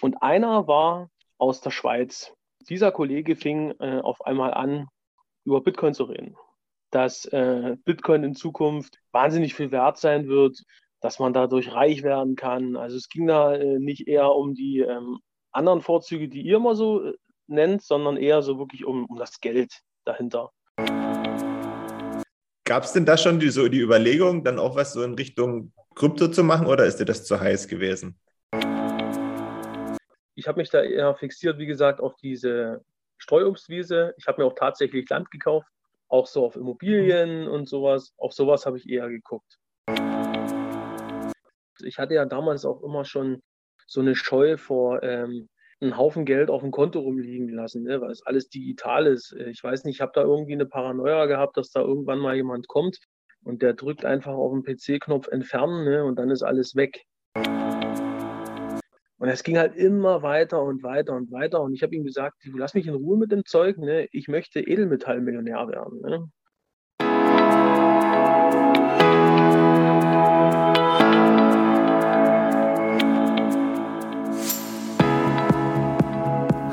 Und einer war aus der Schweiz. Dieser Kollege fing äh, auf einmal an, über Bitcoin zu reden. Dass äh, Bitcoin in Zukunft wahnsinnig viel wert sein wird, dass man dadurch reich werden kann. Also es ging da äh, nicht eher um die ähm, anderen Vorzüge, die ihr immer so äh, nennt, sondern eher so wirklich um, um das Geld dahinter. Gab es denn da schon die, so die Überlegung, dann auch was so in Richtung Krypto zu machen oder ist dir das zu heiß gewesen? Ich habe mich da eher fixiert, wie gesagt, auf diese Streuobstwiese. Ich habe mir auch tatsächlich Land gekauft, auch so auf Immobilien und sowas. Auf sowas habe ich eher geguckt. Ich hatte ja damals auch immer schon so eine Scheu vor ähm, einen Haufen Geld auf dem Konto rumliegen lassen, ne, weil es alles digital ist. Ich weiß nicht, ich habe da irgendwie eine Paranoia gehabt, dass da irgendwann mal jemand kommt und der drückt einfach auf den PC-Knopf entfernen ne, und dann ist alles weg. Und es ging halt immer weiter und weiter und weiter. Und ich habe ihm gesagt, lass mich in Ruhe mit dem Zeug. Ne? Ich möchte Edelmetallmillionär werden. Ne?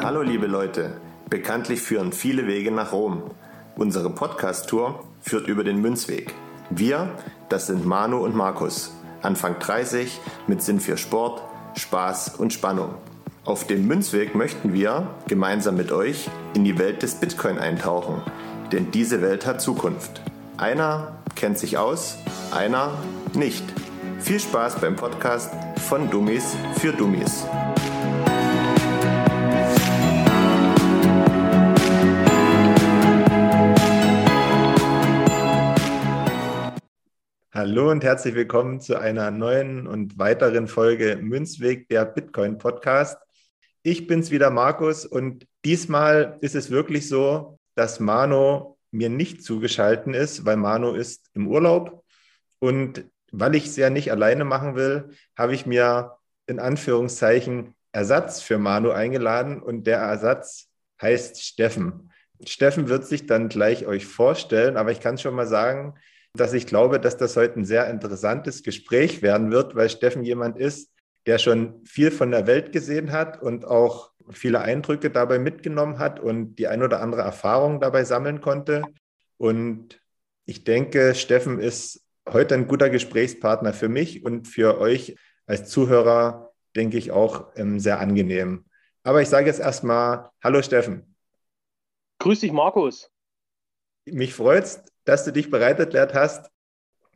Hallo liebe Leute, bekanntlich führen viele Wege nach Rom. Unsere Podcast-Tour führt über den Münzweg. Wir, das sind Manu und Markus, Anfang 30, mit Sinn für Sport, Spaß und Spannung. Auf dem Münzweg möchten wir gemeinsam mit euch in die Welt des Bitcoin eintauchen, denn diese Welt hat Zukunft. Einer kennt sich aus, einer nicht. Viel Spaß beim Podcast von Dummies für Dummies. Hallo und herzlich willkommen zu einer neuen und weiteren Folge Münzweg, der Bitcoin Podcast. Ich bin's wieder, Markus, und diesmal ist es wirklich so, dass Mano mir nicht zugeschalten ist, weil Mano ist im Urlaub. Und weil ich es ja nicht alleine machen will, habe ich mir in Anführungszeichen Ersatz für Manu eingeladen und der Ersatz heißt Steffen. Steffen wird sich dann gleich euch vorstellen, aber ich kann schon mal sagen, dass ich glaube, dass das heute ein sehr interessantes Gespräch werden wird, weil Steffen jemand ist, der schon viel von der Welt gesehen hat und auch viele Eindrücke dabei mitgenommen hat und die ein oder andere Erfahrung dabei sammeln konnte. Und ich denke, Steffen ist heute ein guter Gesprächspartner für mich und für euch als Zuhörer, denke ich, auch ähm, sehr angenehm. Aber ich sage jetzt erstmal, hallo Steffen. Grüß dich, Markus. Mich freut es, dass du dich bereit erklärt hast,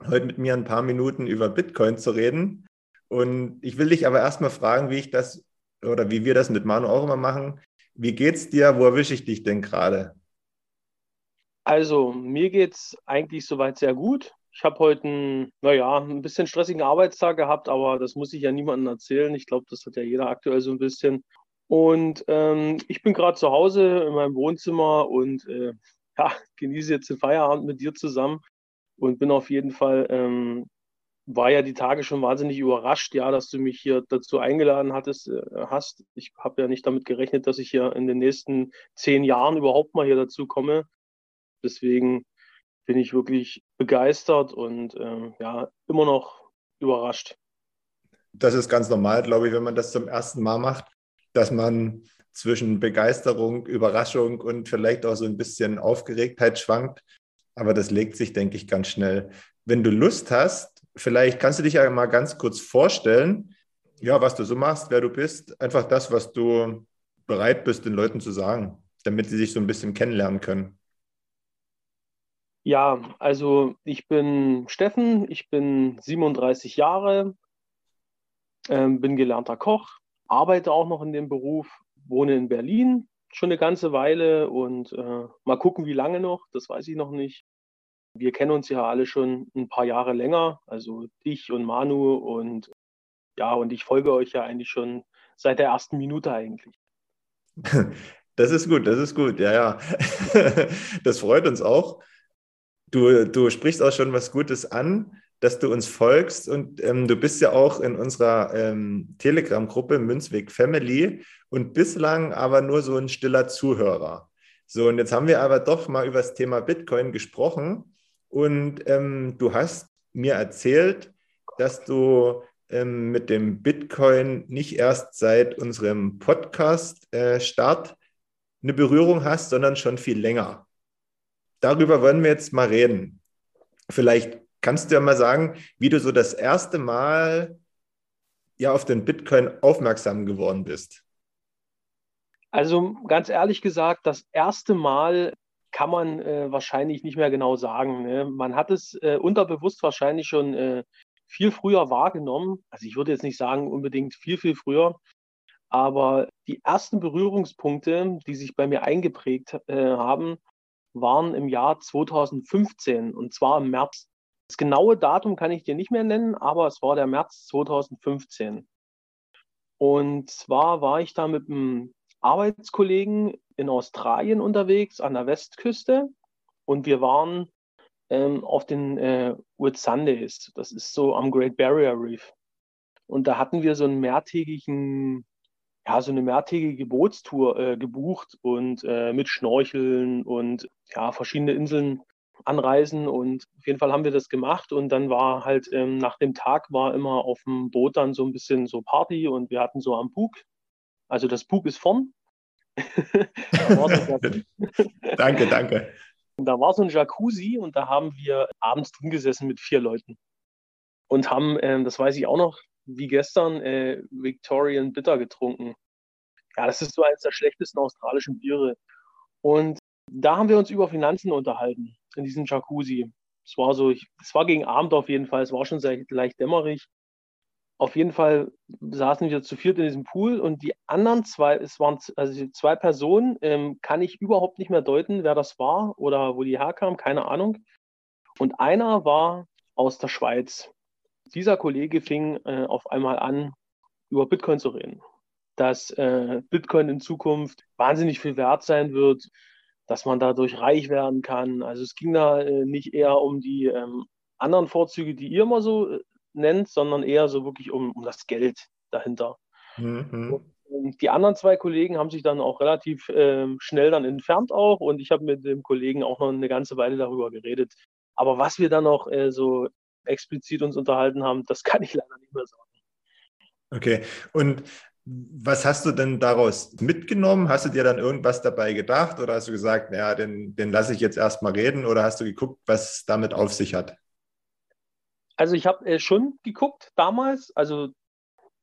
heute mit mir ein paar Minuten über Bitcoin zu reden. Und ich will dich aber erstmal fragen, wie ich das oder wie wir das mit Manu auch immer machen. Wie geht's dir? Wo erwische ich dich denn gerade? Also, mir geht's eigentlich soweit sehr gut. Ich habe heute einen, naja, ein bisschen stressigen Arbeitstag gehabt, aber das muss ich ja niemandem erzählen. Ich glaube, das hat ja jeder aktuell so ein bisschen. Und ähm, ich bin gerade zu Hause in meinem Wohnzimmer und äh, ja, genieße jetzt den Feierabend mit dir zusammen und bin auf jeden Fall, ähm, war ja die Tage schon wahnsinnig überrascht, ja, dass du mich hier dazu eingeladen hattest, äh, hast. Ich habe ja nicht damit gerechnet, dass ich hier in den nächsten zehn Jahren überhaupt mal hier dazu komme. Deswegen bin ich wirklich begeistert und ähm, ja, immer noch überrascht. Das ist ganz normal, glaube ich, wenn man das zum ersten Mal macht, dass man zwischen Begeisterung, Überraschung und vielleicht auch so ein bisschen Aufgeregtheit schwankt. Aber das legt sich, denke ich, ganz schnell. Wenn du Lust hast, vielleicht kannst du dich ja mal ganz kurz vorstellen, ja, was du so machst, wer du bist, einfach das, was du bereit bist, den Leuten zu sagen, damit sie sich so ein bisschen kennenlernen können. Ja, also ich bin Steffen, ich bin 37 Jahre, äh, bin gelernter Koch, arbeite auch noch in dem Beruf, wohne in Berlin schon eine ganze Weile und äh, mal gucken, wie lange noch, das weiß ich noch nicht. Wir kennen uns ja alle schon ein paar Jahre länger, also dich und Manu und ja, und ich folge euch ja eigentlich schon seit der ersten Minute eigentlich. Das ist gut, das ist gut, ja, ja. Das freut uns auch. Du, du sprichst auch schon was Gutes an dass du uns folgst und ähm, du bist ja auch in unserer ähm, Telegram-Gruppe Münzweg Family und bislang aber nur so ein stiller Zuhörer. So, und jetzt haben wir aber doch mal über das Thema Bitcoin gesprochen und ähm, du hast mir erzählt, dass du ähm, mit dem Bitcoin nicht erst seit unserem Podcast-Start äh, eine Berührung hast, sondern schon viel länger. Darüber wollen wir jetzt mal reden. Vielleicht kannst du ja mal sagen, wie du so das erste Mal ja auf den Bitcoin aufmerksam geworden bist. Also ganz ehrlich gesagt, das erste Mal kann man äh, wahrscheinlich nicht mehr genau sagen. Ne? Man hat es äh, unterbewusst wahrscheinlich schon äh, viel früher wahrgenommen. Also ich würde jetzt nicht sagen unbedingt viel, viel früher, aber die ersten Berührungspunkte, die sich bei mir eingeprägt äh, haben, waren im Jahr 2015 und zwar im März. Das genaue Datum kann ich dir nicht mehr nennen, aber es war der März 2015. Und zwar war ich da mit einem Arbeitskollegen in Australien unterwegs an der Westküste und wir waren ähm, auf den äh, Whitsundays. Das ist so am Great Barrier Reef. Und da hatten wir so einen mehrtägigen, ja, so eine mehrtägige Bootstour äh, gebucht und äh, mit Schnorcheln und ja, verschiedene Inseln anreisen. Und auf jeden Fall haben wir das gemacht. Und dann war halt ähm, nach dem Tag war immer auf dem Boot dann so ein bisschen so Party und wir hatten so am Bug. Also das Bug ist vorn. danke, danke. Und da war so ein Jacuzzi und da haben wir abends drin gesessen mit vier Leuten und haben, äh, das weiß ich auch noch, wie gestern, äh, Victorian Bitter getrunken. Ja, das ist so eines der schlechtesten australischen Biere. Und da haben wir uns über Finanzen unterhalten, in diesem Jacuzzi. Es war so, es war gegen Abend auf jeden Fall, es war schon sehr leicht dämmerig auf jeden Fall saßen wir zu viert in diesem Pool und die anderen zwei, es waren also zwei Personen, ähm, kann ich überhaupt nicht mehr deuten, wer das war oder wo die herkam, keine Ahnung. Und einer war aus der Schweiz. Dieser Kollege fing äh, auf einmal an, über Bitcoin zu reden. Dass äh, Bitcoin in Zukunft wahnsinnig viel wert sein wird, dass man dadurch reich werden kann. Also es ging da äh, nicht eher um die ähm, anderen Vorzüge, die ihr immer so äh, nennt, sondern eher so wirklich um, um das Geld dahinter. Mhm. die anderen zwei Kollegen haben sich dann auch relativ äh, schnell dann entfernt auch und ich habe mit dem Kollegen auch noch eine ganze Weile darüber geredet. Aber was wir dann noch äh, so explizit uns unterhalten haben, das kann ich leider nicht mehr sagen. Okay, und was hast du denn daraus mitgenommen? Hast du dir dann irgendwas dabei gedacht oder hast du gesagt, naja, den, den lasse ich jetzt erstmal reden oder hast du geguckt, was damit auf sich hat? Also ich habe äh, schon geguckt damals, also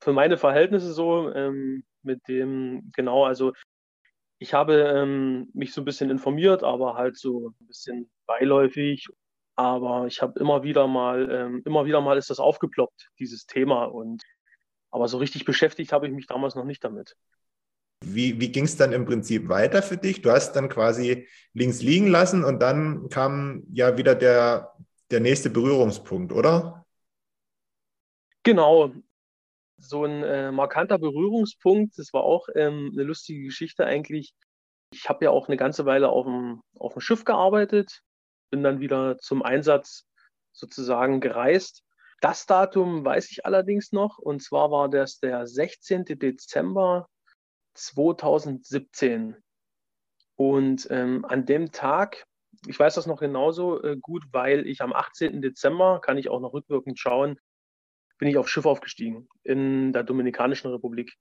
für meine Verhältnisse so ähm, mit dem, genau, also ich habe ähm, mich so ein bisschen informiert, aber halt so ein bisschen beiläufig. Aber ich habe immer wieder mal, ähm, immer wieder mal ist das aufgeploppt, dieses Thema. Und aber so richtig beschäftigt habe ich mich damals noch nicht damit. Wie, wie ging es dann im Prinzip weiter für dich? Du hast dann quasi links liegen lassen und dann kam ja wieder der, der nächste Berührungspunkt, oder? Genau. So ein äh, markanter Berührungspunkt, das war auch ähm, eine lustige Geschichte eigentlich. Ich habe ja auch eine ganze Weile auf dem, auf dem Schiff gearbeitet, bin dann wieder zum Einsatz sozusagen gereist. Das Datum weiß ich allerdings noch, und zwar war das der 16. Dezember 2017. Und ähm, an dem Tag ich weiß das noch genauso äh, gut, weil ich am 18. Dezember, kann ich auch noch rückwirkend schauen, bin ich auf Schiff aufgestiegen in der Dominikanischen Republik.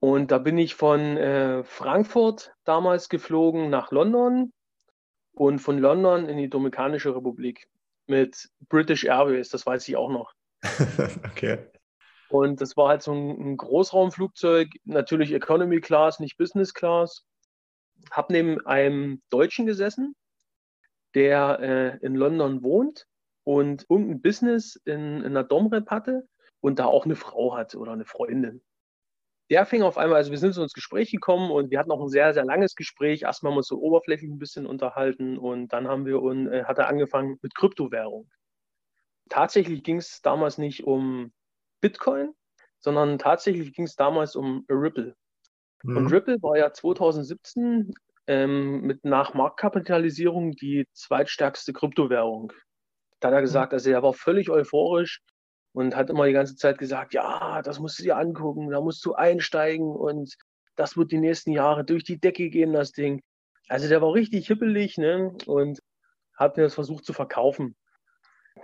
Und da bin ich von äh, Frankfurt damals geflogen nach London und von London in die Dominikanische Republik mit British Airways, das weiß ich auch noch. okay. Und das war halt so ein, Großraumflugzeug, natürlich Economy Class, nicht Business Class. Hab neben einem Deutschen gesessen, der äh, in London wohnt und irgendein Business in, in einer Domrep hatte und da auch eine Frau hat oder eine Freundin. Der fing auf einmal, also wir sind so ins Gespräch gekommen und wir hatten auch ein sehr, sehr langes Gespräch. Erstmal haben wir uns so oberflächlich ein bisschen unterhalten und dann haben wir und äh, hat er angefangen mit Kryptowährung. Tatsächlich ging es damals nicht um Bitcoin, sondern tatsächlich ging es damals um Ripple. Mhm. Und Ripple war ja 2017 ähm, mit nach Marktkapitalisierung die zweitstärkste Kryptowährung. Da hat er mhm. gesagt, also er war völlig euphorisch und hat immer die ganze Zeit gesagt, ja, das musst du dir angucken, da musst du einsteigen und das wird die nächsten Jahre durch die Decke gehen, das Ding. Also der war richtig hippelig ne? und hat mir das versucht zu verkaufen.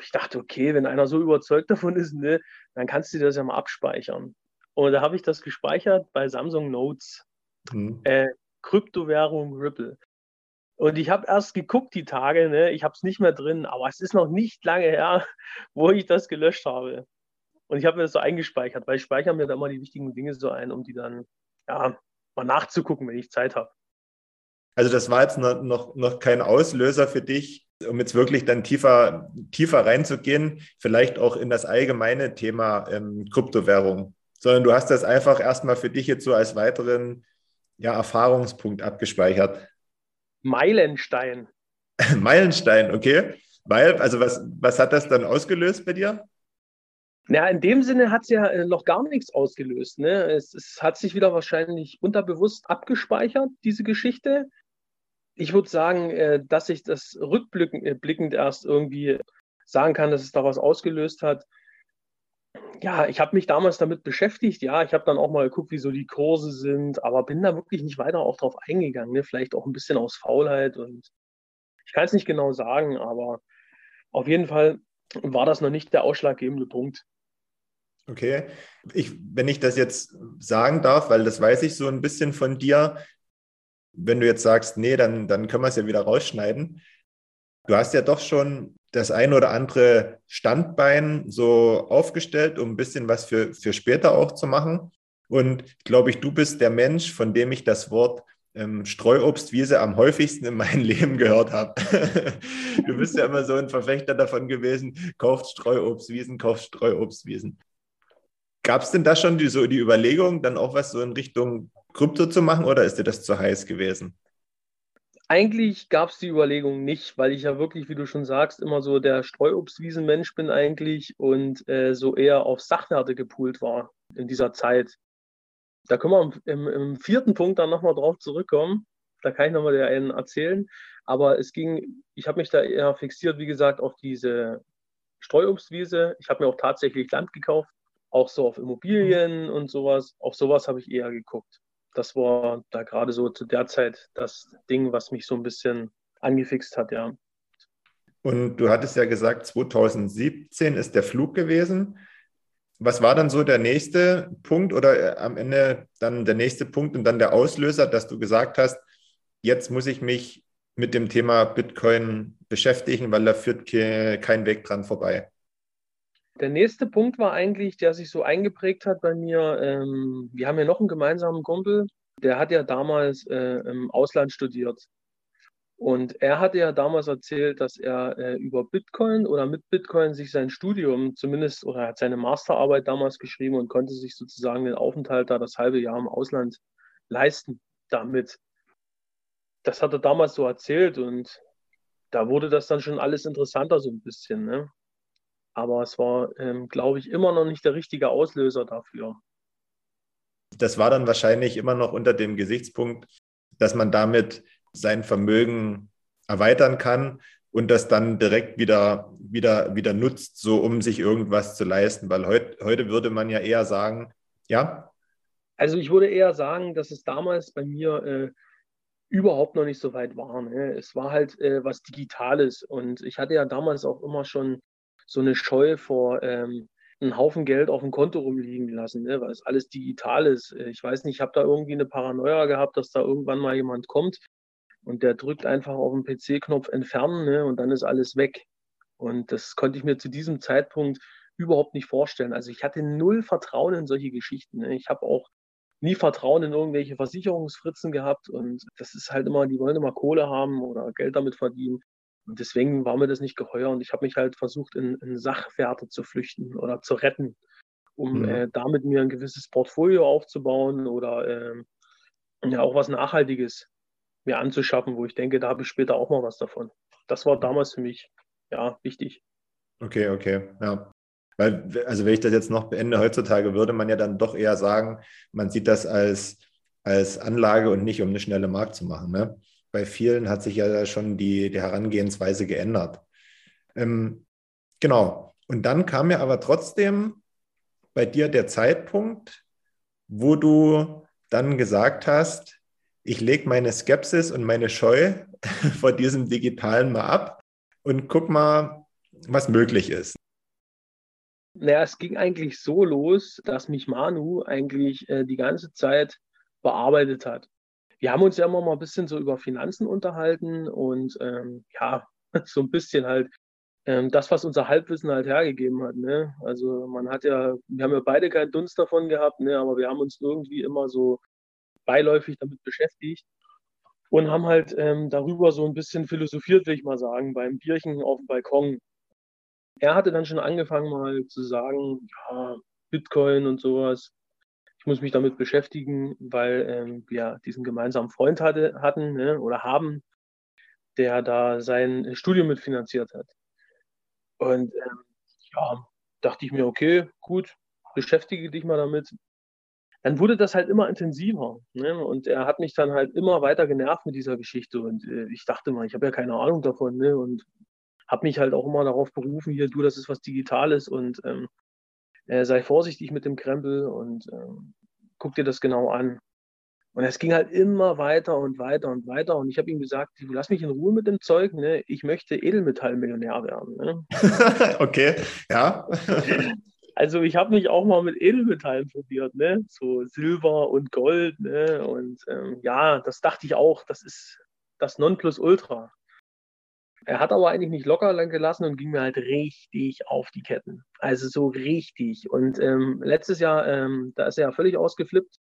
Ich dachte, okay, wenn einer so überzeugt davon ist, ne, dann kannst du das ja mal abspeichern. Und da habe ich das gespeichert bei Samsung Notes. Mhm. Äh, Kryptowährung Ripple. Und ich habe erst geguckt die Tage, ne? ich habe es nicht mehr drin, aber es ist noch nicht lange her, wo ich das gelöscht habe. Und ich habe mir das so eingespeichert, weil ich speichere mir da immer die wichtigen Dinge so ein, um die dann ja, mal nachzugucken, wenn ich Zeit habe. Also das war jetzt noch, noch, noch kein Auslöser für dich, um jetzt wirklich dann tiefer, tiefer reinzugehen, vielleicht auch in das allgemeine Thema ähm, Kryptowährung, sondern du hast das einfach erstmal für dich jetzt so als weiteren ja, Erfahrungspunkt abgespeichert. Meilenstein. Meilenstein, okay. Weil, also was, was hat das dann ausgelöst bei dir? Ja, in dem Sinne hat es ja äh, noch gar nichts ausgelöst. Ne? Es, es, hat sich wieder wahrscheinlich unterbewusst abgespeichert, diese Geschichte. Ich würde sagen, äh, dass ich das rückblickend äh, erst irgendwie sagen kann, dass es da was ausgelöst hat. Ja, ich habe mich damals damit beschäftigt. Ja, ich habe dann auch mal geguckt, wie so die Kurse sind, aber bin da wirklich nicht weiter auch drauf eingegangen. Ne? Vielleicht auch ein bisschen aus Faulheit und ich kann es nicht genau sagen, aber auf jeden Fall war das noch nicht der ausschlaggebende Punkt. Okay. Ich, wenn ich das jetzt sagen darf, weil das weiß ich so ein bisschen von dir, wenn du jetzt sagst, nee, dann, dann können wir es ja wieder rausschneiden. Du hast ja doch schon das ein oder andere Standbein so aufgestellt, um ein bisschen was für, für später auch zu machen. Und glaube ich, du bist der Mensch, von dem ich das Wort ähm, Streuobstwiese am häufigsten in meinem Leben gehört habe. du bist ja immer so ein Verfechter davon gewesen, kauft Streuobstwiesen, kauft Streuobstwiesen. Gab es denn da schon die, so die Überlegung, dann auch was so in Richtung Krypto zu machen oder ist dir das zu heiß gewesen? Eigentlich gab es die Überlegung nicht, weil ich ja wirklich, wie du schon sagst, immer so der Streuobstwiesenmensch bin eigentlich und äh, so eher auf Sachwerte gepoolt war in dieser Zeit. Da können wir im, im vierten Punkt dann nochmal drauf zurückkommen. Da kann ich nochmal einen erzählen. Aber es ging, ich habe mich da eher fixiert, wie gesagt, auf diese Streuobstwiese. Ich habe mir auch tatsächlich Land gekauft auch so auf Immobilien und sowas. Auf sowas habe ich eher geguckt. Das war da gerade so zu der Zeit das Ding, was mich so ein bisschen angefixt hat, ja. Und du hattest ja gesagt, 2017 ist der Flug gewesen. Was war dann so der nächste Punkt oder äh, am Ende dann der nächste Punkt und dann der Auslöser, dass du gesagt hast, jetzt muss ich mich mit dem Thema Bitcoin beschäftigen, weil da führt kein Weg dran vorbei? Der nächste Punkt war eigentlich, der sich so eingeprägt hat bei mir. Ähm, wir haben ja noch einen gemeinsamen Kumpel, der hat ja damals äh, im Ausland studiert. Und er hatte ja damals erzählt, dass er äh, über Bitcoin oder mit Bitcoin sich sein Studium zumindest oder er hat seine Masterarbeit damals geschrieben und konnte sich sozusagen den Aufenthalt da das halbe Jahr im Ausland leisten damit. Das hat er damals so erzählt und da wurde das dann schon alles interessanter so ein bisschen. Ne? Aber es war, ähm, glaube ich, immer noch nicht der richtige Auslöser dafür. Das war dann wahrscheinlich immer noch unter dem Gesichtspunkt, dass man damit sein Vermögen erweitern kann und das dann direkt wieder, wieder, wieder nutzt, so um sich irgendwas zu leisten. Weil heut, heute würde man ja eher sagen, ja. Also ich würde eher sagen, dass es damals bei mir äh, überhaupt noch nicht so weit war. Ne? Es war halt äh, was Digitales und ich hatte ja damals auch immer schon so eine Scheu vor ähm, einen Haufen Geld auf dem Konto rumliegen lassen, ne, weil es alles digital ist. Äh, ich weiß nicht, ich habe da irgendwie eine Paranoia gehabt, dass da irgendwann mal jemand kommt und der drückt einfach auf den PC-Knopf entfernen ne, und dann ist alles weg. Und das konnte ich mir zu diesem Zeitpunkt überhaupt nicht vorstellen. Also ich hatte null Vertrauen in solche Geschichten. Ne. Ich habe auch nie Vertrauen in irgendwelche Versicherungsfritzen gehabt und das ist halt immer, die wollen immer Kohle haben oder Geld damit verdienen. Und deswegen war mir das nicht geheuer und ich habe mich halt versucht, in, in, Sachwerte zu flüchten oder zu retten, um mhm. äh, damit mir ein gewisses Portfolio aufzubauen oder äh, ja auch was Nachhaltiges mir anzuschaffen, wo ich denke, da habe ich später auch mal was davon. Das war damals für mich ja wichtig. Okay, okay, ja. Weil, also wenn ich das jetzt noch beende, heutzutage würde man ja dann doch eher sagen, man sieht das als, als Anlage und nicht, um eine schnelle Markt zu machen. Ne? Bei vielen hat sich ja schon die, die Herangehensweise geändert. Ähm, genau. Und dann kam ja aber trotzdem bei dir der Zeitpunkt, wo du dann gesagt hast, ich lege meine Skepsis und meine Scheu vor diesem Digitalen mal ab und guck mal, was möglich ist? Naja, es ging eigentlich so los, dass mich Manu eigentlich äh, die ganze Zeit bearbeitet hat. Wir haben uns ja immer mal ein bisschen so über Finanzen unterhalten und ähm, ja, so ein bisschen halt ähm, das, was unser Halbwissen halt hergegeben hat. Ne? Also man hat ja, wir haben ja beide keinen Dunst davon gehabt, ne? aber wir haben uns irgendwie immer so beiläufig damit beschäftigt und haben halt ähm, darüber so ein bisschen philosophiert, will ich mal sagen, beim Bierchen auf dem Balkon. Er hatte dann schon angefangen mal zu sagen, ja, Bitcoin und sowas. Ich muss mich damit beschäftigen, weil ähm, wir diesen gemeinsamen Freund hatte, hatten ne, oder haben, der da sein Studium mitfinanziert hat. Und ähm, ja, dachte ich mir, okay, gut, beschäftige dich mal damit. Dann wurde das halt immer intensiver. Ne? Und er hat mich dann halt immer weiter genervt mit dieser Geschichte. Und äh, ich dachte mal, ich habe ja keine Ahnung davon. Ne? Und habe mich halt auch immer darauf berufen, hier, du, das ist was Digitales und ähm, äh, sei vorsichtig mit dem Krempel und ähm, guck dir das genau an. Und es ging halt immer weiter und weiter und weiter. Und ich habe ihm gesagt, lass mich in Ruhe mit dem Zeug. Ne? Ich möchte Edelmetallmillionär werden. Ne? okay, ja. also ich habe mich auch mal mit Edelmetallen probiert, ne? so Silber und Gold. Ne? Und ähm, ja, das dachte ich auch, das ist das Nonplusultra. Er hat aber eigentlich nicht locker lang gelassen und ging mir halt richtig auf die Ketten. Also so richtig. Und ähm, letztes Jahr, ähm, da ist er ja völlig ausgeflippt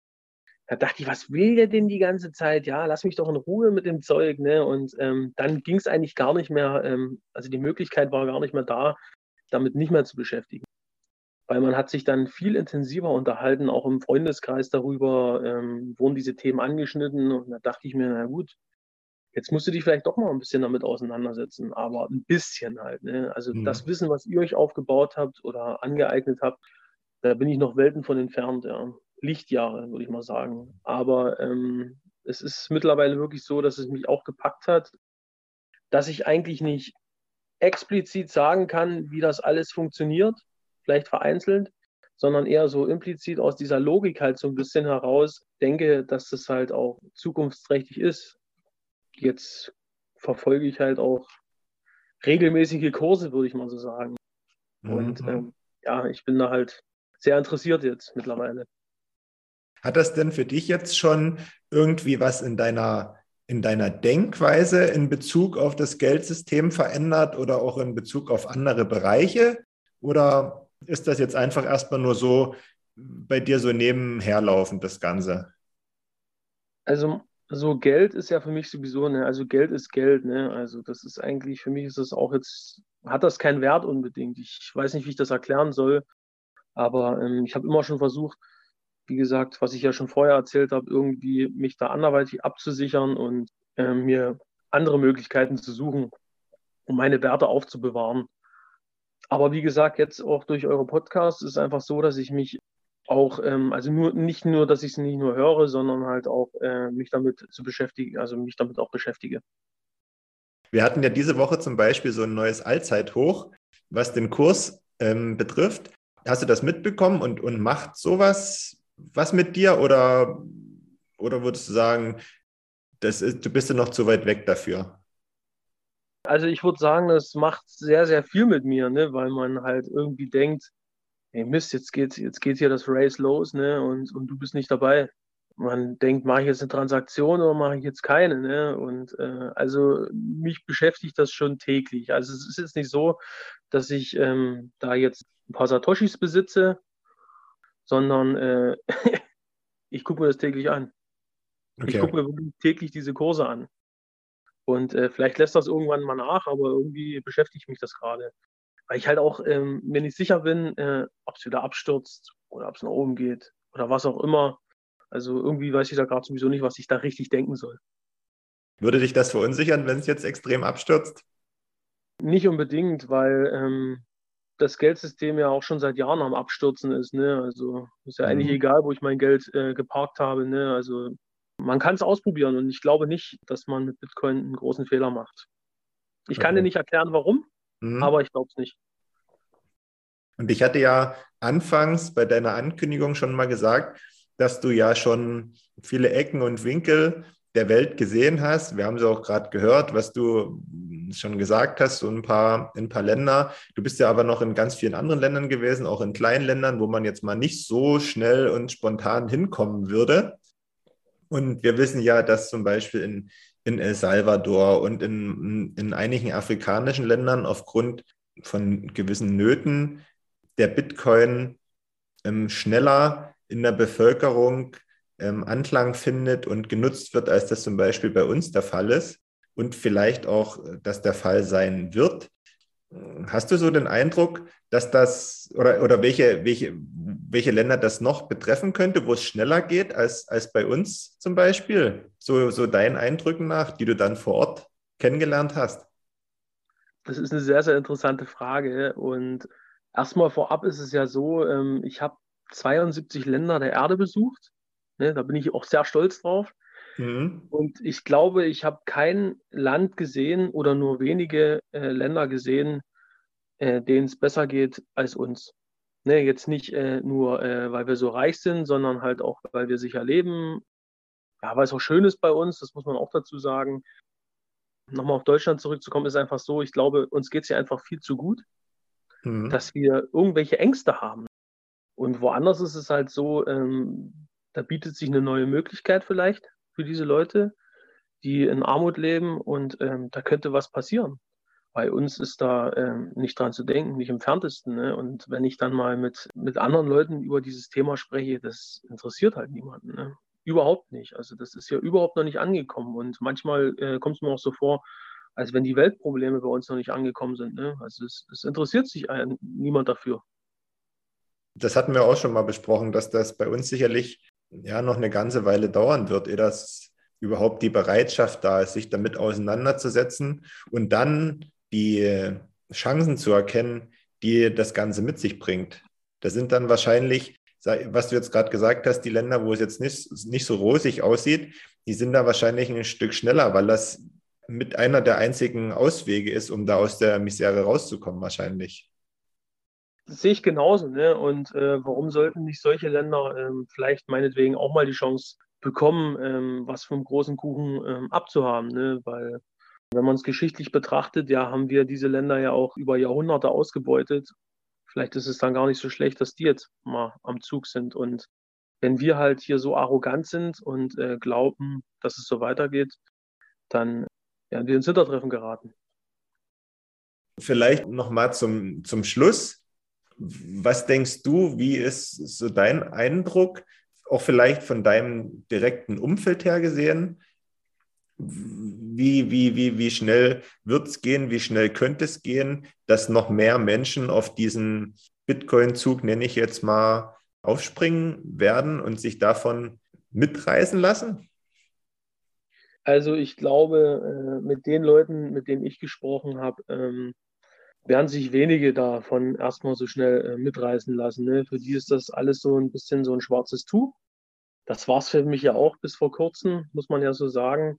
da dachte ich, was will der denn die ganze Zeit? Ja, lass mich doch in Ruhe mit dem Zeug. Ne? Und ähm, dann ging es eigentlich gar nicht mehr, ähm, also die Möglichkeit war gar nicht mehr da, damit nicht mehr zu beschäftigen. Weil man hat sich dann viel intensiver unterhalten, auch im Freundeskreis darüber, ähm, wurden diese Themen angeschnitten. Und da dachte ich mir, na gut, jetzt musst du dich vielleicht doch mal ein bisschen damit auseinandersetzen, aber ein bisschen halt. Ne? Also mhm. das Wissen, was ihr euch aufgebaut habt oder angeeignet habt, da bin ich noch Welten von entfernt, ja. Lichtjahre, würde ich mal sagen. Aber ähm, es ist mittlerweile wirklich so, dass es mich auch gepackt hat, dass ich eigentlich nicht explizit sagen kann, wie das alles funktioniert, vielleicht vereinzelt, sondern eher so implizit aus dieser Logik halt so ein bisschen heraus denke, dass das halt auch zukunftsträchtig ist. Jetzt verfolge ich halt auch regelmäßige Kurse, würde ich mal so sagen. Mhm. Und ähm, ja, ich bin da halt sehr interessiert jetzt mittlerweile. Hat das denn für dich jetzt schon irgendwie was in deiner, in deiner Denkweise in Bezug auf das Geldsystem verändert oder auch in Bezug auf andere Bereiche? Oder ist das jetzt einfach erstmal nur so bei dir so nebenherlaufend, das Ganze? Also, so Geld ist ja für mich sowieso, ne, also Geld ist Geld, ne? Also das ist eigentlich, für mich ist das auch jetzt, hat das keinen Wert unbedingt. Ich weiß nicht, wie ich das erklären soll, aber ähm, ich habe immer schon versucht, wie gesagt, was ich ja schon vorher erzählt habe, irgendwie mich da anderweitig abzusichern und äh, mir andere Möglichkeiten zu suchen, um meine Werte aufzubewahren. Aber wie gesagt, jetzt auch durch eure Podcasts ist es einfach so, dass ich mich auch, ähm, also nur nicht nur, dass ich es nicht nur höre, sondern halt auch äh, mich damit zu beschäftigen, also mich damit auch beschäftige. Wir hatten ja diese Woche zum Beispiel so ein neues Allzeithoch, was den Kurs ähm, betrifft. Hast du das mitbekommen und, und macht sowas was mit dir oder, oder würdest du sagen, das ist, du bist ja noch zu weit weg dafür? Also ich würde sagen, das macht sehr, sehr viel mit mir, ne? weil man halt irgendwie denkt, hey Mist, jetzt geht, jetzt geht hier das Race los ne? und, und du bist nicht dabei. Man denkt, mache ich jetzt eine Transaktion oder mache ich jetzt keine? Ne? Und äh, also mich beschäftigt das schon täglich. Also es ist jetzt nicht so, dass ich ähm, da jetzt ein paar Satoshis besitze sondern äh, ich gucke mir das täglich an. Okay. Ich gucke mir täglich diese Kurse an. Und äh, vielleicht lässt das irgendwann mal nach, aber irgendwie beschäftigt mich das gerade. Weil ich halt auch ähm, mir nicht sicher bin, äh, ob es wieder abstürzt oder ob es nach oben geht oder was auch immer. Also irgendwie weiß ich da gerade sowieso nicht, was ich da richtig denken soll. Würde dich das verunsichern, wenn es jetzt extrem abstürzt? Nicht unbedingt, weil ähm, das Geldsystem ja auch schon seit Jahren am Abstürzen ist. Ne? Also ist ja mhm. eigentlich egal, wo ich mein Geld äh, geparkt habe. Ne? Also man kann es ausprobieren und ich glaube nicht, dass man mit Bitcoin einen großen Fehler macht. Ich kann dir nicht erklären, warum, mhm. aber ich glaube es nicht. Und ich hatte ja anfangs bei deiner Ankündigung schon mal gesagt, dass du ja schon viele Ecken und Winkel der Welt gesehen hast. Wir haben sie auch gerade gehört, was du schon gesagt hast, so ein paar, ein paar Länder. Du bist ja aber noch in ganz vielen anderen Ländern gewesen, auch in kleinen Ländern, wo man jetzt mal nicht so schnell und spontan hinkommen würde. Und wir wissen ja, dass zum Beispiel in, in El Salvador und in, in einigen afrikanischen Ländern aufgrund von gewissen Nöten der Bitcoin ähm, schneller in der Bevölkerung ähm, Anklang findet und genutzt wird, als das zum Beispiel bei uns der Fall ist und vielleicht auch das der Fall sein wird. Hast du so den Eindruck, dass das oder, oder welche, welche, welche Länder das noch betreffen könnte, wo es schneller geht als, als bei uns zum Beispiel? So, so deinen Eindrücken nach, die du dann vor Ort kennengelernt hast? Das ist eine sehr, sehr interessante Frage. Und erstmal vorab ist es ja so, ähm, ich habe 72 Länder der Erde besucht. Ne, da bin ich auch sehr stolz drauf. Mhm. Und ich glaube, ich habe kein Land gesehen oder nur wenige äh, Länder gesehen, äh, denen es besser geht als uns. Ne, jetzt nicht äh, nur, äh, weil wir so reich sind, sondern halt auch, weil wir sicher leben. Ja, weil es auch schön ist bei uns, das muss man auch dazu sagen. Nochmal auf Deutschland zurückzukommen, ist einfach so, ich glaube, uns geht es ja einfach viel zu gut, mhm. dass wir irgendwelche Ängste haben. Und woanders ist es halt so, ähm, da bietet sich eine neue Möglichkeit vielleicht für diese Leute, die in Armut leben und ähm, da könnte was passieren. Bei uns ist da ähm, nicht dran zu denken, nicht im Ferntesten. Ne? Und wenn ich dann mal mit, mit anderen Leuten über dieses Thema spreche, das interessiert halt niemanden. Ne? Überhaupt nicht. Also das ist ja überhaupt noch nicht angekommen. Und manchmal äh, kommt es mir auch so vor, als wenn die Weltprobleme bei uns noch nicht angekommen sind. Ne? Also es, es interessiert sich ein, niemand dafür. Das hatten wir auch schon mal besprochen, dass das bei uns sicherlich ja noch eine ganze Weile dauern wird, ehe das überhaupt die Bereitschaft da ist, sich damit auseinanderzusetzen und dann die Chancen zu erkennen, die das Ganze mit sich bringt. Das sind dann wahrscheinlich, was du jetzt gerade gesagt hast, die Länder, wo es jetzt nicht, nicht so rosig aussieht, die sind da wahrscheinlich ein Stück schneller, weil das mit einer der einzigen Auswege ist, um da aus der Misere rauszukommen, wahrscheinlich. Das sehe ich genauso. Ne? Und äh, warum sollten nicht solche Länder ähm, vielleicht meinetwegen auch mal die Chance bekommen, ähm, was vom großen Kuchen ähm, abzuhaben? Ne? Weil wenn man es geschichtlich betrachtet, ja, haben wir diese Länder ja auch über Jahrhunderte ausgebeutet. Vielleicht ist es dann gar nicht so schlecht, dass die jetzt mal am Zug sind. Und wenn wir halt hier so arrogant sind und äh, glauben, dass es so weitergeht, dann werden wir ins Hintertreffen geraten. Vielleicht nochmal zum, zum Schluss. Was denkst du, wie ist so dein Eindruck, auch vielleicht von deinem direkten Umfeld her gesehen? Wie, wie, wie, wie schnell wird es gehen, wie schnell könnte es gehen, dass noch mehr Menschen auf diesen Bitcoin-Zug, nenne ich jetzt mal, aufspringen werden und sich davon mitreißen lassen? Also ich glaube, äh, mit den Leuten, mit denen ich gesprochen habe, ähm, werden sich wenige davon erstmal so schnell äh, mitreißen lassen. Ne? Für die ist das alles so ein bisschen so ein schwarzes Tuch. Das war es für mich ja auch bis vor kurzem, muss man ja so sagen.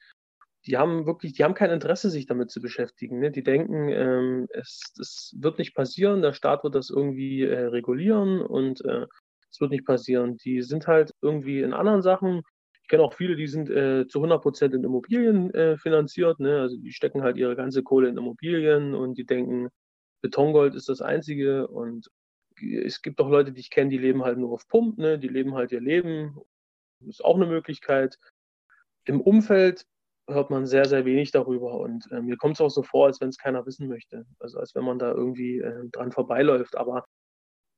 Die haben wirklich, die haben kein Interesse, sich damit zu beschäftigen. Ne? Die denken, ähm, es, es wird nicht passieren, der Staat wird das irgendwie äh, regulieren und äh, es wird nicht passieren. Die sind halt irgendwie in anderen Sachen. Ich kenne auch viele, die sind äh, zu 100 Prozent in Immobilien äh, finanziert. Ne? Also die stecken halt ihre ganze Kohle in Immobilien und die denken, Betongold ist das einzige und es gibt auch Leute, die ich kenne, die leben halt nur auf Pump, ne? die leben halt ihr Leben. Ist auch eine Möglichkeit. Im Umfeld hört man sehr, sehr wenig darüber und äh, mir kommt es auch so vor, als wenn es keiner wissen möchte. Also als wenn man da irgendwie äh, dran vorbeiläuft. Aber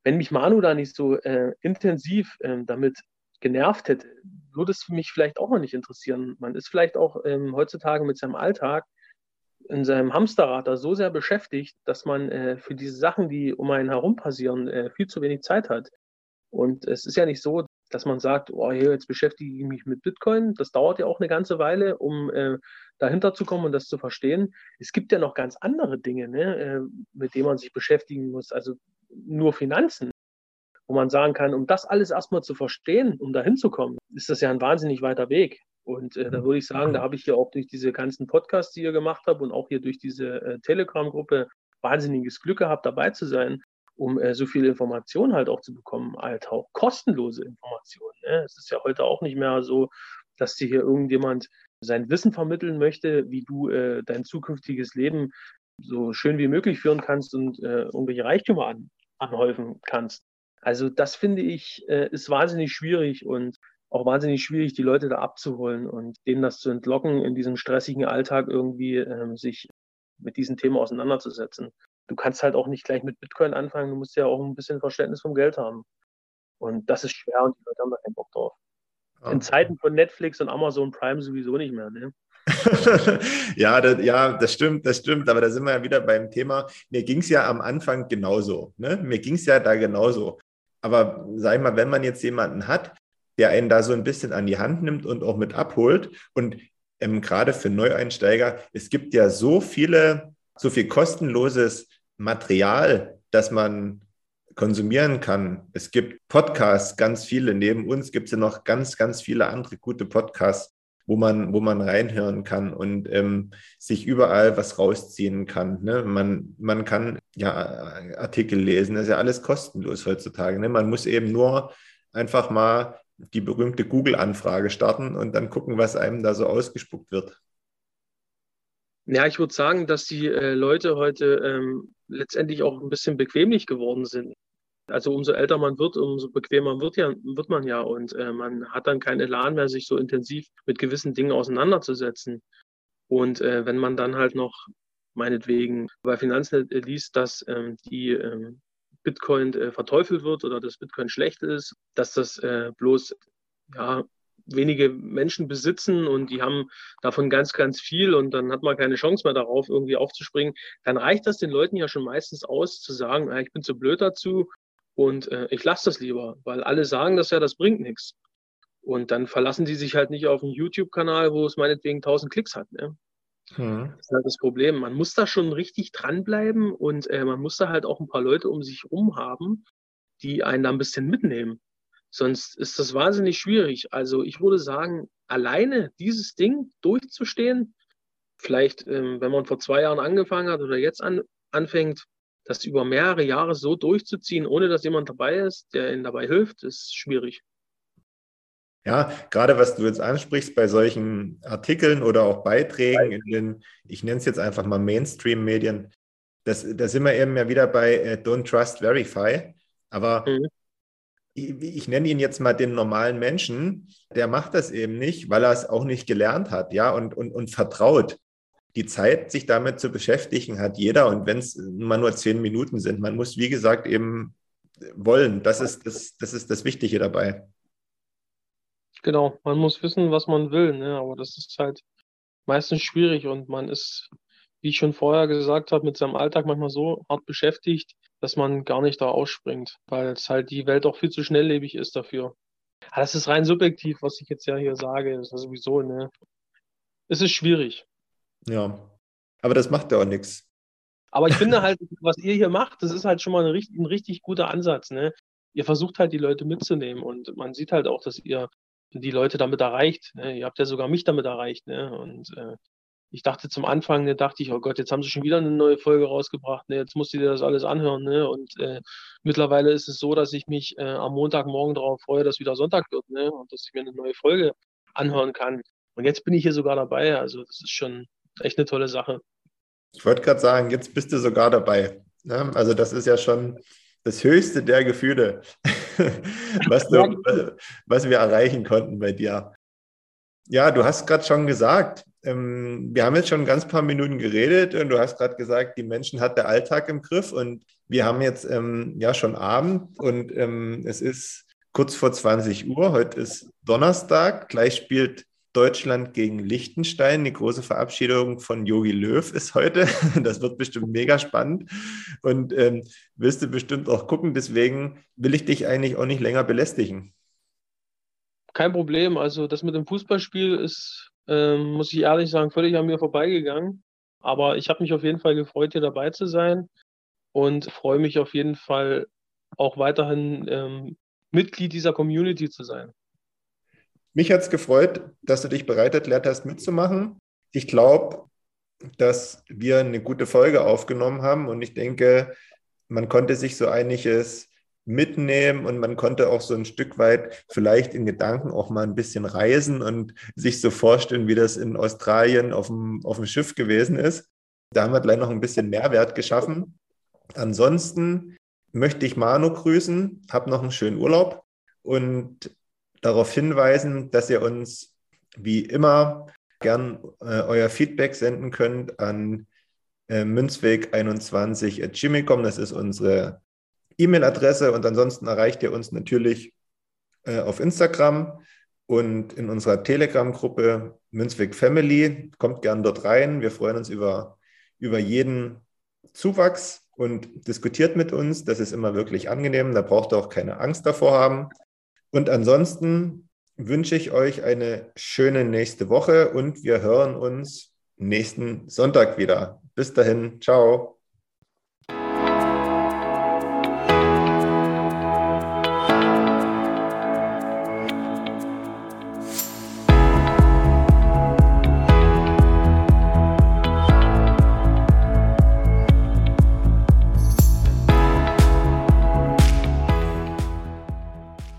wenn mich Manu da nicht so äh, intensiv ähm, damit genervt hätte, würde es mich vielleicht auch noch nicht interessieren. Man ist vielleicht auch ähm, heutzutage mit seinem Alltag in seinem Hamsterrad da so sehr beschäftigt, dass man äh, für diese Sachen, die um einen herum passieren, äh, viel zu wenig Zeit hat. Und es ist ja nicht so, dass man sagt, oh, hier, jetzt beschäftige ich mich mit Bitcoin. Das dauert ja auch eine ganze Weile, um äh, dahinter zu kommen und das zu verstehen. Es gibt ja noch ganz andere Dinge, ne, äh, mit denen man sich beschäftigen muss. Also nur Finanzen, wo man sagen kann, um das alles erstmal zu verstehen, um dahin zu kommen, ist das ja ein wahnsinnig weiter Weg. Und äh, da mhm. würde ich sagen, da habe ich ja auch durch diese ganzen Podcasts, die ihr gemacht habt und auch hier durch diese äh, Telegram-Gruppe wahnsinniges Glück gehabt, dabei zu sein, um äh, so viel Information halt auch zu bekommen, halt auch kostenlose Informationen. Ne? Es ist ja heute auch nicht mehr so, dass dir hier irgendjemand sein Wissen vermitteln möchte, wie du äh, dein zukünftiges Leben so schön wie möglich führen kannst und äh, irgendwelche Reichtümer an, anhäufen kannst. Also das finde ich, äh, ist wahnsinnig schwierig und auch wahnsinnig schwierig, die Leute da abzuholen und denen das zu entlocken, in diesem stressigen Alltag irgendwie ähm, sich mit diesen Themen auseinanderzusetzen. Du kannst halt auch nicht gleich mit Bitcoin anfangen, du musst ja auch ein bisschen Verständnis vom Geld haben. Und das ist schwer und die Leute haben da keinen Bock drauf. Ja. In Zeiten von Netflix und Amazon Prime sowieso nicht mehr. Ne? ja, das, ja, das stimmt, das stimmt. Aber da sind wir ja wieder beim Thema. Mir ging es ja am Anfang genauso. Ne? Mir ging es ja da genauso. Aber sag ich mal, wenn man jetzt jemanden hat, der einen da so ein bisschen an die Hand nimmt und auch mit abholt und ähm, gerade für Neueinsteiger, es gibt ja so viele, so viel kostenloses Material, das man konsumieren kann. Es gibt Podcasts, ganz viele. Neben uns gibt es ja noch ganz, ganz viele andere gute Podcasts, wo man, wo man reinhören kann und ähm, sich überall was rausziehen kann. Ne? Man, man kann ja Artikel lesen, das ist ja alles kostenlos heutzutage. Ne? Man muss eben nur einfach mal die berühmte Google-Anfrage starten und dann gucken, was einem da so ausgespuckt wird. Ja, ich würde sagen, dass die äh, Leute heute ähm, letztendlich auch ein bisschen bequemlich geworden sind. Also umso älter man wird, umso bequemer wird, ja, wird man ja und äh, man hat dann keinen Elan mehr, sich so intensiv mit gewissen Dingen auseinanderzusetzen. Und äh, wenn man dann halt noch meinetwegen bei Finanznet liest, dass ähm, die ähm, Bitcoin äh, verteufelt wird oder dass Bitcoin schlecht ist, dass das äh, bloß ja, wenige Menschen besitzen und die haben davon ganz, ganz viel und dann hat man keine Chance mehr darauf, irgendwie aufzuspringen, dann reicht das den Leuten ja schon meistens aus, zu sagen, ich bin zu blöd dazu und äh, ich lasse das lieber, weil alle sagen das ja, das bringt nichts. Und dann verlassen die sich halt nicht auf einen YouTube-Kanal, wo es meinetwegen 1000 Klicks hat. Ne? Hm. Das ist halt das Problem. Man muss da schon richtig dranbleiben und äh, man muss da halt auch ein paar Leute um sich rum haben, die einen da ein bisschen mitnehmen. Sonst ist das wahnsinnig schwierig. Also ich würde sagen, alleine dieses Ding durchzustehen, vielleicht, ähm, wenn man vor zwei Jahren angefangen hat oder jetzt an, anfängt, das über mehrere Jahre so durchzuziehen, ohne dass jemand dabei ist, der ihnen dabei hilft, ist schwierig. Ja, gerade was du jetzt ansprichst bei solchen Artikeln oder auch Beiträgen in den, ich nenne es jetzt einfach mal Mainstream-Medien, da sind wir eben ja wieder bei äh, Don't Trust Verify. Aber mhm. Ich, nenne ihn jetzt mal den normalen Menschen, der macht das eben nicht, weil er es auch nicht gelernt hat, ja, und, und, und vertraut die Zeit, sich damit zu beschäftigen, hat jeder. Und wenn es mal nur zehn Minuten sind, man muss, wie gesagt, eben wollen. Das ist das, das, ist das Wichtige dabei. Genau, man muss wissen, was man will, ne? aber das ist halt meistens schwierig und man ist, wie ich schon vorher gesagt habe, mit seinem Alltag manchmal so hart beschäftigt, dass man gar nicht da ausspringt, weil es halt die Welt auch viel zu schnelllebig ist dafür. Aber das ist rein subjektiv, was ich jetzt ja hier sage. Das ist sowieso, ne? Es ist schwierig. Ja, aber das macht ja auch nichts. Aber ich finde halt, was ihr hier macht, das ist halt schon mal ein richtig, ein richtig guter Ansatz. Ne? Ihr versucht halt, die Leute mitzunehmen und man sieht halt auch, dass ihr die Leute damit erreicht. Ne? Ihr habt ja sogar mich damit erreicht. Ne? Und äh, ich dachte zum Anfang, ne, dachte ich, oh Gott, jetzt haben sie schon wieder eine neue Folge rausgebracht. Ne? Jetzt musst du dir das alles anhören. Ne? Und äh, mittlerweile ist es so, dass ich mich äh, am Montagmorgen darauf freue, dass wieder Sonntag wird ne? und dass ich mir eine neue Folge anhören kann. Und jetzt bin ich hier sogar dabei. Also das ist schon, echt eine tolle Sache. Ich wollte gerade sagen, jetzt bist du sogar dabei. Ne? Also das ist ja schon das höchste der Gefühle, was, du, was wir erreichen konnten bei dir. Ja, du hast gerade schon gesagt, wir haben jetzt schon ein ganz paar Minuten geredet und du hast gerade gesagt, die Menschen hat der Alltag im Griff und wir haben jetzt ähm, ja schon Abend und ähm, es ist kurz vor 20 Uhr. Heute ist Donnerstag. Gleich spielt Deutschland gegen Liechtenstein. Die große Verabschiedung von Jogi Löw ist heute. Das wird bestimmt mega spannend und ähm, wirst du bestimmt auch gucken. Deswegen will ich dich eigentlich auch nicht länger belästigen. Kein Problem. Also das mit dem Fußballspiel ist, ähm, muss ich ehrlich sagen, völlig an mir vorbeigegangen. Aber ich habe mich auf jeden Fall gefreut, hier dabei zu sein und freue mich auf jeden Fall auch weiterhin ähm, Mitglied dieser Community zu sein. Mich hat es gefreut, dass du dich bereit erklärt hast, mitzumachen. Ich glaube, dass wir eine gute Folge aufgenommen haben und ich denke, man konnte sich so einiges mitnehmen und man konnte auch so ein Stück weit vielleicht in Gedanken auch mal ein bisschen reisen und sich so vorstellen, wie das in Australien auf dem, auf dem Schiff gewesen ist. Da haben wir gleich noch ein bisschen Mehrwert geschaffen. Ansonsten möchte ich Manu grüßen, habe noch einen schönen Urlaub und darauf hinweisen, dass ihr uns wie immer gern äh, euer Feedback senden könnt an äh, münzweg21.gmail.com. Das ist unsere E-Mail-Adresse und ansonsten erreicht ihr uns natürlich äh, auf Instagram und in unserer Telegram-Gruppe Münzweg Family. Kommt gern dort rein. Wir freuen uns über, über jeden Zuwachs und diskutiert mit uns. Das ist immer wirklich angenehm. Da braucht ihr auch keine Angst davor haben. Und ansonsten wünsche ich euch eine schöne nächste Woche und wir hören uns nächsten Sonntag wieder. Bis dahin, ciao.